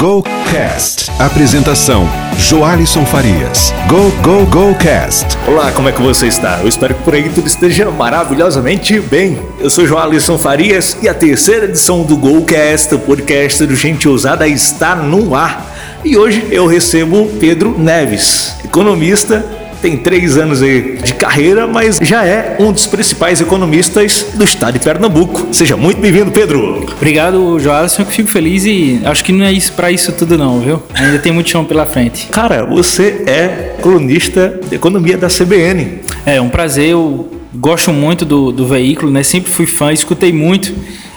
Go Cast. Apresentação: Joalisson Farias. Go Go Go Cast. Olá, como é que você está? Eu espero que por aí tudo esteja maravilhosamente bem. Eu sou Joalisson Farias e a terceira edição do GoCast, o podcast do Gente Ousada, está no ar. E hoje eu recebo Pedro Neves, economista tem três anos aí de carreira, mas já é um dos principais economistas do estado de Pernambuco. Seja muito bem-vindo, Pedro. Obrigado, Joalisson, fico feliz e acho que não é isso para isso tudo não, viu? Ainda tem muito chão pela frente. Cara, você é colunista de economia da CBN. É um prazer, eu gosto muito do, do veículo, né? Sempre fui fã, escutei muito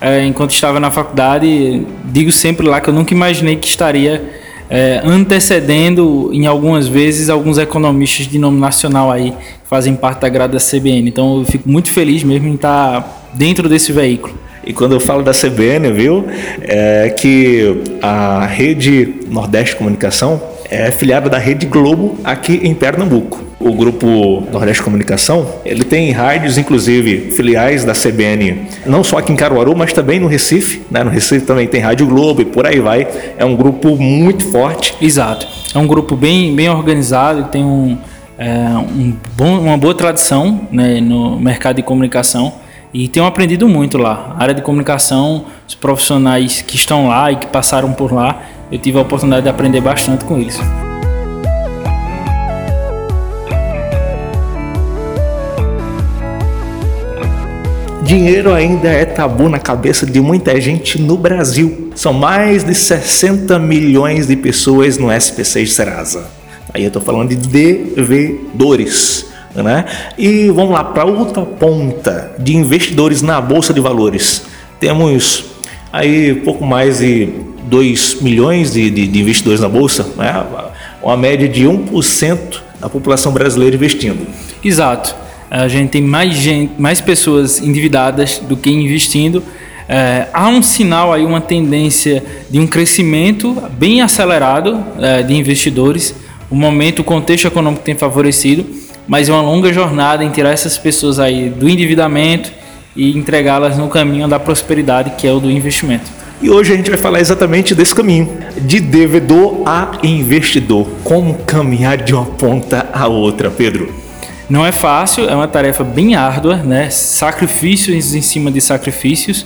é, enquanto estava na faculdade. Digo sempre lá que eu nunca imaginei que estaria é, antecedendo em algumas vezes alguns economistas de nome nacional aí que fazem parte da grade da CBN. Então eu fico muito feliz mesmo em estar dentro desse veículo. E quando eu falo da CBN, viu, é que a rede Nordeste Comunicação é filiada da Rede Globo aqui em Pernambuco. O grupo Nordeste Comunicação, ele tem rádios, inclusive filiais da CBN, não só aqui em Caruaru, mas também no Recife. Né? No Recife também tem Rádio Globo e por aí vai. É um grupo muito forte. Exato. É um grupo bem, bem organizado, tem um, é, um bom, uma boa tradição né, no mercado de comunicação e tenho aprendido muito lá. A área de comunicação, os profissionais que estão lá e que passaram por lá, eu tive a oportunidade de aprender bastante com eles. Dinheiro ainda é tabu na cabeça de muita gente no Brasil. São mais de 60 milhões de pessoas no SPC de Serasa. Aí eu estou falando de devedores. Né? E vamos lá para outra ponta de investidores na bolsa de valores. Temos aí pouco mais de 2 milhões de, de, de investidores na bolsa, né? uma média de 1% da população brasileira investindo. Exato. A gente tem mais, gente, mais pessoas endividadas do que investindo. É, há um sinal aí, uma tendência de um crescimento bem acelerado é, de investidores. O momento, o contexto econômico tem favorecido, mas é uma longa jornada em tirar essas pessoas aí do endividamento e entregá-las no caminho da prosperidade, que é o do investimento. E hoje a gente vai falar exatamente desse caminho, de devedor a investidor. Como caminhar de uma ponta a outra, Pedro? Não é fácil, é uma tarefa bem árdua, né? Sacrifícios em cima de sacrifícios,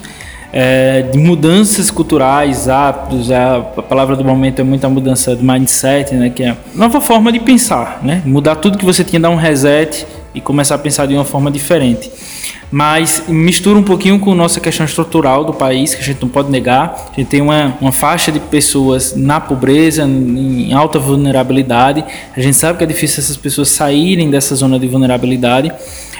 é, de mudanças culturais, hábitos. A, a palavra do momento é muita mudança de mindset, né? Que é nova forma de pensar, né? Mudar tudo que você tinha, dar um reset e começar a pensar de uma forma diferente mas mistura um pouquinho com nossa questão estrutural do país, que a gente não pode negar. A gente tem uma, uma faixa de pessoas na pobreza, em alta vulnerabilidade. A gente sabe que é difícil essas pessoas saírem dessa zona de vulnerabilidade,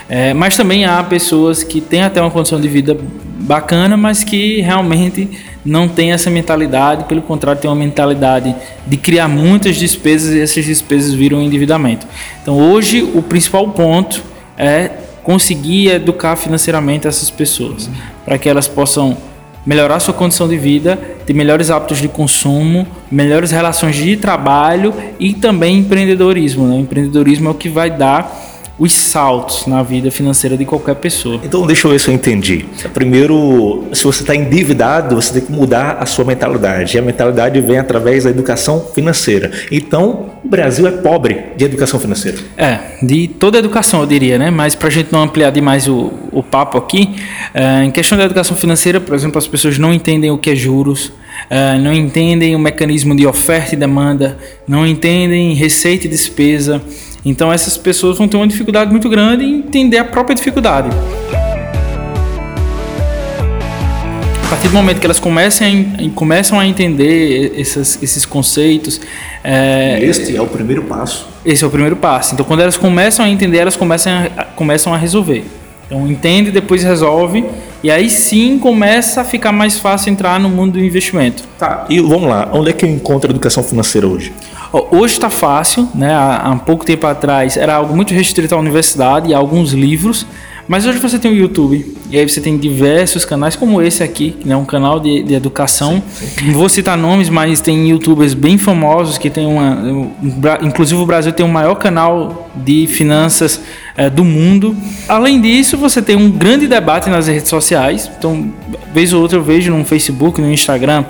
é, mas também há pessoas que têm até uma condição de vida bacana, mas que realmente não tem essa mentalidade, pelo contrário, tem uma mentalidade de criar muitas despesas e essas despesas viram endividamento. Então, hoje, o principal ponto é conseguir educar financeiramente essas pessoas, para que elas possam melhorar sua condição de vida, ter melhores hábitos de consumo, melhores relações de trabalho e também empreendedorismo. Né? O empreendedorismo é o que vai dar os saltos na vida financeira de qualquer pessoa. Então, deixa eu ver se eu entendi. Primeiro, se você está endividado, você tem que mudar a sua mentalidade. E a mentalidade vem através da educação financeira. Então, o Brasil é pobre de educação financeira. É, de toda educação, eu diria, né? Mas para a gente não ampliar demais o, o papo aqui, é, em questão da educação financeira, por exemplo, as pessoas não entendem o que é juros, é, não entendem o mecanismo de oferta e demanda, não entendem receita e despesa. Então essas pessoas vão ter uma dificuldade muito grande em entender a própria dificuldade. A partir do momento que elas começam a, começam a entender esses, esses conceitos. É, este é o primeiro passo. Esse é o primeiro passo. Então, quando elas começam a entender, elas começam a, começam a resolver. Então, entende, depois resolve. E aí sim começa a ficar mais fácil entrar no mundo do investimento. Tá, e vamos lá. Onde é que eu encontro educação financeira hoje? Hoje está fácil, né? Há, há pouco tempo atrás era algo muito restrito à universidade e a alguns livros, mas hoje você tem o YouTube e aí você tem diversos canais como esse aqui, que é um canal de, de educação. Sim, sim. Não vou citar nomes, mas tem YouTubers bem famosos que tem uma, inclusive o Brasil tem o maior canal de finanças é, do mundo. Além disso, você tem um grande debate nas redes sociais. Então, vez ou outra eu vejo no Facebook, no Instagram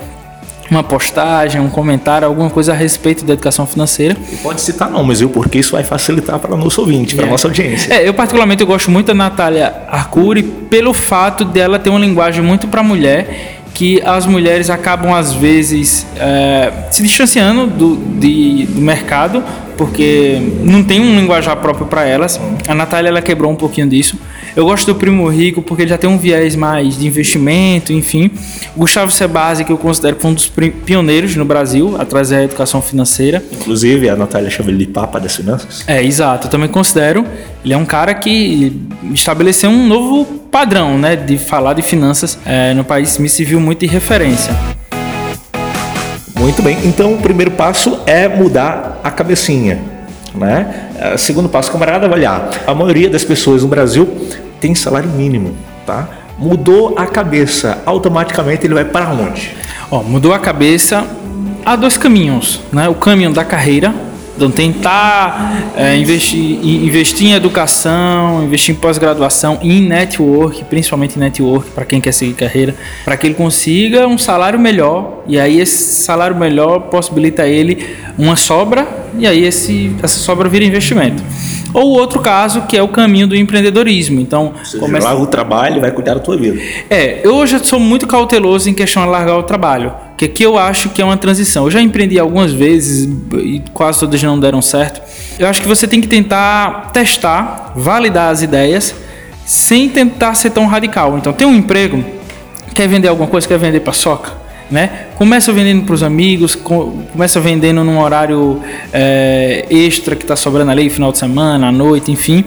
uma postagem, um comentário, alguma coisa a respeito da educação financeira. E pode citar nomes, viu? Porque isso vai facilitar para o nosso ouvinte, para a É. nossa audiência. É, eu particularmente eu gosto muito da Natália Arcuri pelo fato dela ter uma linguagem muito para mulher, que as mulheres acabam às vezes é, se distanciando do, de- do mercado, porque não tem um linguajar próprio para elas. A Natália ela quebrou um pouquinho disso. Eu gosto do Primo Rico porque ele já tem um viés mais de investimento, enfim. O Gustavo Sebasi, que eu considero que foi um dos pioneiros no Brasil a trazer a educação financeira. Inclusive, a Natália chama ele de Papa das Finanças. É, exato. Eu também considero. Ele é um cara que estabeleceu um novo padrão, né, de falar de finanças é, no país. Me serviu muito de referência. Muito bem. Então, o primeiro passo é mudar a cabecinha, né? Eh, Segundo passo, camarada, avaliar. A maioria das pessoas no Brasil tem salário mínimo, tá? Mudou a cabeça, automaticamente ele vai para onde? Ó, mudou a cabeça. Há dois caminhos, né? O caminho da carreira, então tentar é, investir, em- investir em educação, investir em pós-graduação, em network, principalmente em network para quem quer seguir carreira, para que ele consiga um salário melhor e aí esse salário melhor possibilita a ele uma sobra e aí esse, essa sobra vira investimento. Ou outro caso que é o caminho do empreendedorismo. Então, Ou seja, larga o trabalho e vai cuidar da tua vida. é, eu hoje sou muito cauteloso em questão de largar o trabalho, que aqui eu acho que é uma transição. Eu já empreendi algumas vezes e quase todas não deram certo. Eu acho que você tem que tentar testar, validar as ideias, sem tentar ser tão radical. Então, tem um emprego, quer vender alguma coisa, quer vender paçoca, né? Começa vendendo para os amigos, co- começa vendendo num horário é, extra que está sobrando ali, final de semana, à noite, enfim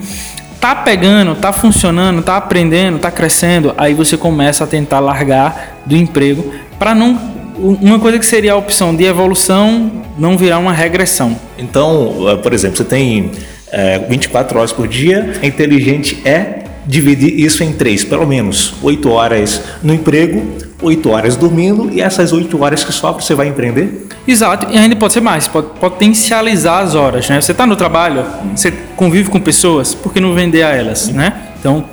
tá pegando, tá funcionando, tá aprendendo, tá crescendo, aí você começa a tentar largar do emprego para não uma coisa que seria a opção de evolução não virar uma regressão. Então, eh, por exemplo, você tem eh, 24 horas por dia, é inteligente é dividir isso em três, pelo menos 8 horas no emprego, 8 horas dormindo e essas 8 horas que sobram você vai empreender? Exato, e ainda pode ser mais, pode potencializar as horas, né? Você está no trabalho, você convive com pessoas, por que não vender a elas, né? Então,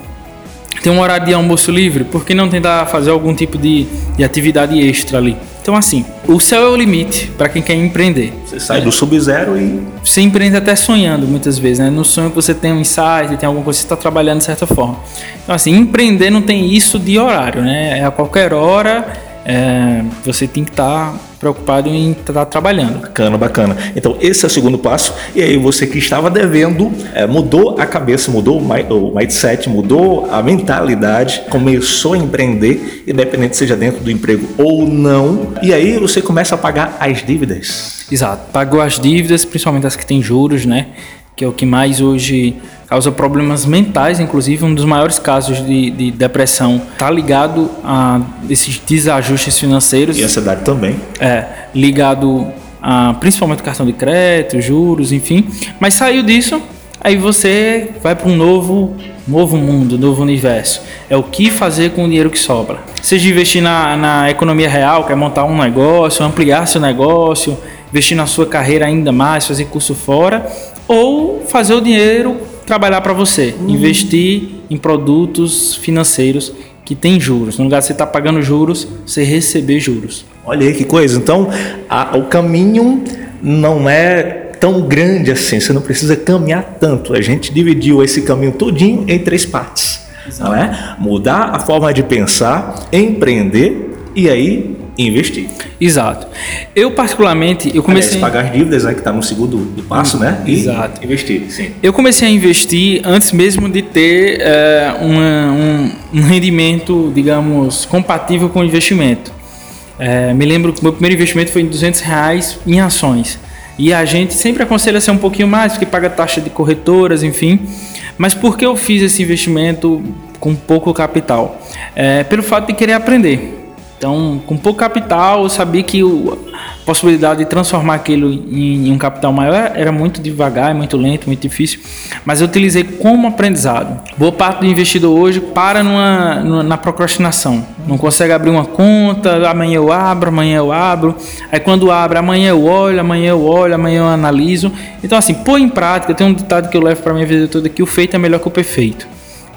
tem um horário de almoço livre, por que não tentar fazer algum tipo de, de atividade extra ali? Então, assim, o céu é o limite para quem quer empreender. Você sai do sub-zero e Você empreende até sonhando muitas vezes, né? No sonho que você tem um insight, tem alguma coisa que você está trabalhando de certa forma. Então, assim, empreender não tem isso de horário, né? É a qualquer hora é, você tem que estar preocupado em estar trabalhando. Bacana, bacana. Então, esse é o segundo passo. E aí, você que estava devendo, eh, mudou a cabeça, mudou o mindset, mudou a mentalidade, começou a empreender, independente seja dentro do emprego ou não. E aí, você começa a pagar as dívidas. Exato. Pagou as dívidas, principalmente as que têm juros, né? Que é o que mais hoje causa problemas mentais, inclusive um dos maiores casos de, de depressão está ligado a esses desajustes financeiros. E ansiedade também. É, ligado a principalmente cartão de crédito, juros, enfim. Mas saiu disso, aí você vai para um novo, novo mundo, novo universo. É o que fazer com o dinheiro que sobra. Seja investir na, na economia real, quer montar um negócio, ampliar seu negócio, investir na sua carreira ainda mais, fazer curso fora, ou fazer o dinheiro trabalhar para você, investir em produtos financeiros que têm juros. No lugar de você estar pagando juros, você receber juros. Olha aí que coisa. Então, a- o caminho não é tão grande assim. Você não precisa caminhar tanto. A gente dividiu esse caminho todinho em três partes. Não é? Mudar a forma de pensar, empreender e aí investir. Exato. Eu particularmente, eu Comecei pagar as dívidas, né, que está no segundo passo, né? E Exato. investir, sim. eu comecei a investir antes mesmo de ter é, uma- um, um rendimento, digamos, compatível com o investimento. É, me lembro que o meu primeiro investimento foi em 200 reais em ações. E a gente sempre aconselha ser um pouquinho mais, porque paga taxa de corretoras, enfim. Mas por que eu fiz esse investimento com pouco capital? É, pelo fato de querer aprender. Então, com pouco capital, eu sabia que a possibilidade de transformar aquilo em, em um capital maior era muito devagar, muito lento, muito difícil. Mas eu utilizei como aprendizado. Boa parte do investidor hoje para numa, numa- na procrastinação. Não consegue abrir uma conta, amanhã eu abro, amanhã eu abro. Aí quando abre, amanhã eu olho, amanhã eu olho, amanhã eu analiso. Então, assim, pôr em prática, tem um ditado que eu levo para minha vida toda que o feito é melhor que o perfeito.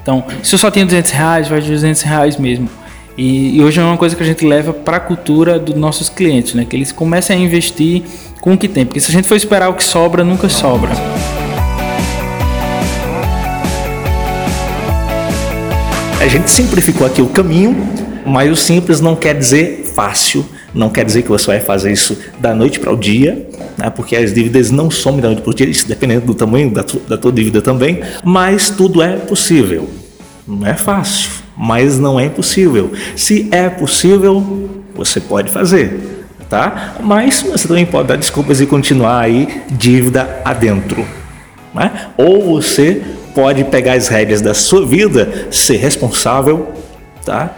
Então, se eu só tenho 200 reais, vai de 200 reais mesmo. E, e, hoje é uma coisa que a gente leva para a cultura dos nossos clientes, né? Que eles comecem a investir com o que tem, porque se a gente for esperar o que sobra, nunca sobra. A gente simplificou aqui o caminho, mas o simples não quer dizer fácil, não quer dizer que você vai fazer isso da noite para o dia, né? porque as dívidas não somem da noite para o dia, isso dependendo do tamanho da, tu, da tua dívida também, mas tudo é possível. Não é fácil, mas não é impossível. Se é possível, você pode fazer, tá? Mas você também pode dar desculpas e continuar aí dívida adentro. Né? Ou você pode pegar as rédeas da sua vida, ser responsável, tá?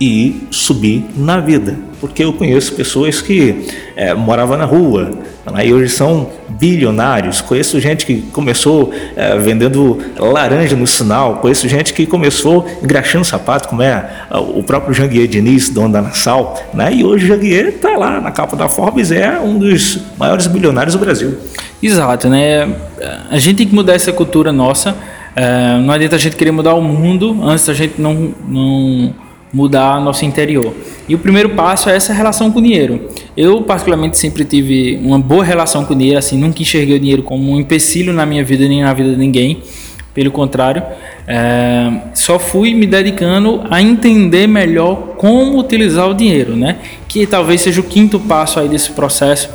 E subir na vida. Porque eu conheço pessoas que é, moravam na rua né, e hoje são bilionários. Conheço gente que começou é, vendendo laranja no sinal. Conheço gente que começou engraxando sapato, como é o próprio Janguier Diniz, dono da Nassau. Né? E hoje o Janguier está lá na capa da Forbes, é um dos maiores bilionários do Brasil. Exato, né? A gente tem que mudar essa cultura nossa é, não adianta a gente querer mudar o mundo antes da gente não, não mudar nosso interior. E o primeiro passo é essa relação com o dinheiro. Eu, particularmente, sempre tive uma boa relação com o dinheiro, assim, nunca enxerguei o dinheiro como um empecilho na minha vida nem na vida de ninguém. Pelo contrário, é, só fui me dedicando a entender melhor como utilizar o dinheiro, né? Que talvez seja o quinto passo aí desse processo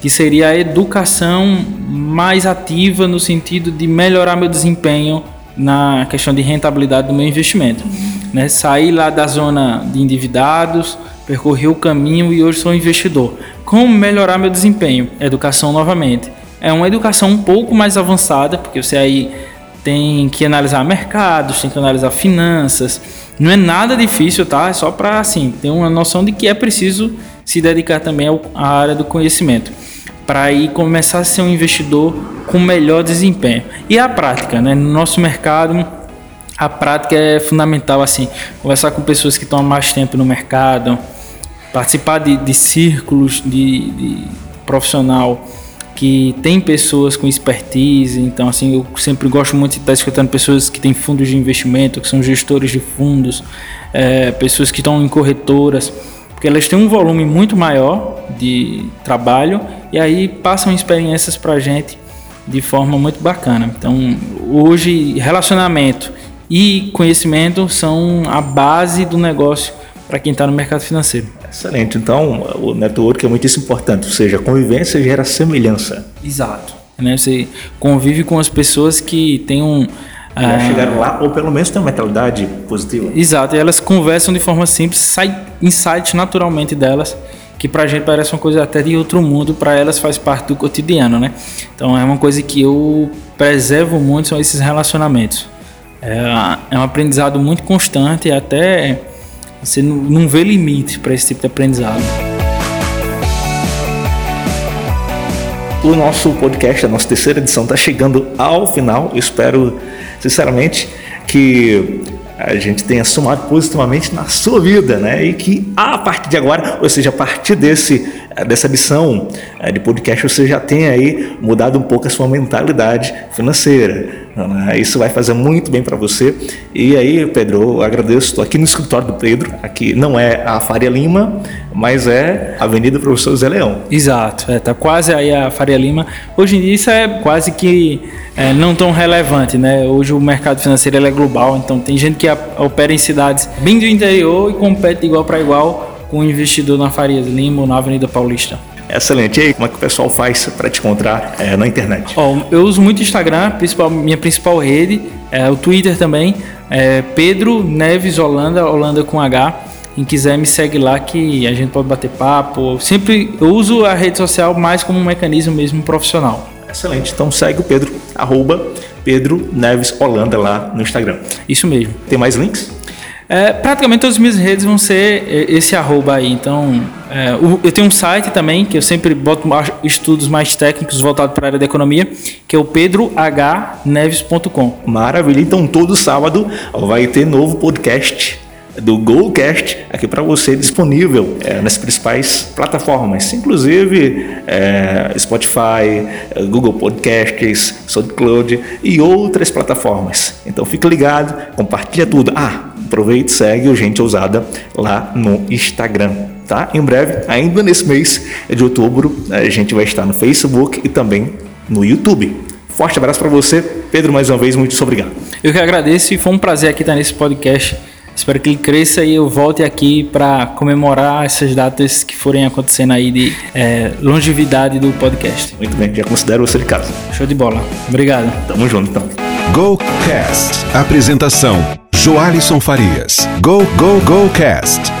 que seria a educação mais ativa no sentido de melhorar meu desempenho na questão de rentabilidade do meu investimento. Né? Sair lá da zona de endividados, percorrer o caminho e hoje sou investidor. Como melhorar meu desempenho? Educação novamente. É uma educação um pouco mais avançada, porque você aí tem que analisar mercados, tem que analisar finanças. Não é nada difícil, tá? É só para assim ter uma noção de que é preciso se dedicar também à área do conhecimento para aí começar a ser um investidor com melhor desempenho. E a prática, né? No nosso mercado, a prática é fundamental, assim, conversar com pessoas que estão há mais tempo no mercado, participar de, de círculos de, de profissional que tem pessoas com expertise, então assim, eu sempre gosto muito de estar escutando pessoas que têm fundos de investimento, que são gestores de fundos, é, pessoas que estão em corretoras, porque elas têm um volume muito maior de trabalho e aí passam experiências para a gente de forma muito bacana. Então, hoje, relacionamento e conhecimento são a base do negócio para quem está no mercado financeiro. Excelente. Então, o network é muitíssimo importante, ou seja, convivência gera semelhança. Exato. Né? Você convive com as pessoas que têm um já ah. chegaram lá, ou pelo menos tem uma mentalidade positiva. Exato, e elas conversam de forma simples, sai insight naturalmente delas, que pra gente parece uma coisa até de outro mundo, para elas faz parte do cotidiano, né? Então é uma coisa que eu preservo muito, são esses relacionamentos. É, é um aprendizado muito constante e até você não vê limite para esse tipo de aprendizado. O nosso podcast, a nossa terceira edição, está chegando ao final. Eu espero sinceramente, que a gente tenha somado positivamente na sua vida, né? E que a partir de agora, ou seja, a partir desse, dessa edição eh, de podcast, você já tenha aí mudado um pouco a sua mentalidade financeira. Né? Isso vai fazer muito bem para você. E aí, Pedro, eu agradeço. Estou aqui no escritório do Pedro. Aqui não é a Faria Lima, mas é a Avenida Professor Zé Leão. Exato, é, tá quase aí a Faria Lima. Hoje em dia isso é quase que é, não tão relevante, né? Hoje o mercado financeiro é global, então tem gente que opera em cidades bem do interior e compete igual para igual com o um investidor na Faria Lima ou na Avenida Paulista. Excelente. E aí, como é que o pessoal faz para te encontrar é, na internet? Oh, eu uso muito o Instagram, principal, minha principal rede, é, o Twitter também, é Pedro Neves Holanda, Holanda com H. Quem quiser me segue lá que a gente pode bater papo. Sempre eu uso a rede social mais como um mecanismo mesmo profissional. Excelente. Então segue o Pedro, arroba Pedro Neves Holanda lá no Instagram. Isso mesmo. Tem mais links? É, praticamente todas as minhas redes vão ser é, esse arroba aí. Então, é, eu tenho um site também, que eu sempre boto estudos mais técnicos voltados para a área da economia, que é o pedrohneves.com. Maravilha. Então, todo sábado vai ter novo podcast do GoCast aqui para você disponível é, nas principais plataformas, inclusive é, Spotify, Google Podcasts, SoundCloud e outras plataformas. Então fique ligado, compartilha tudo. Ah, Aproveite e segue o Gente Ousada lá no Instagram. Tá? Em breve, ainda nesse mês de outubro, a gente vai estar no Facebook e também no YouTube. Forte abraço para você, Pedro, mais uma vez, muito obrigado. Eu que agradeço e foi um prazer aqui estar nesse podcast. Espero que ele cresça e eu volte aqui para comemorar essas datas que forem acontecendo aí de é, longevidade do podcast. Muito bem, já considero você de casa. Show de bola. Obrigado. Tamo junto então. GoCast. Apresentação: Joalisson Farias. Go, go, go, cast.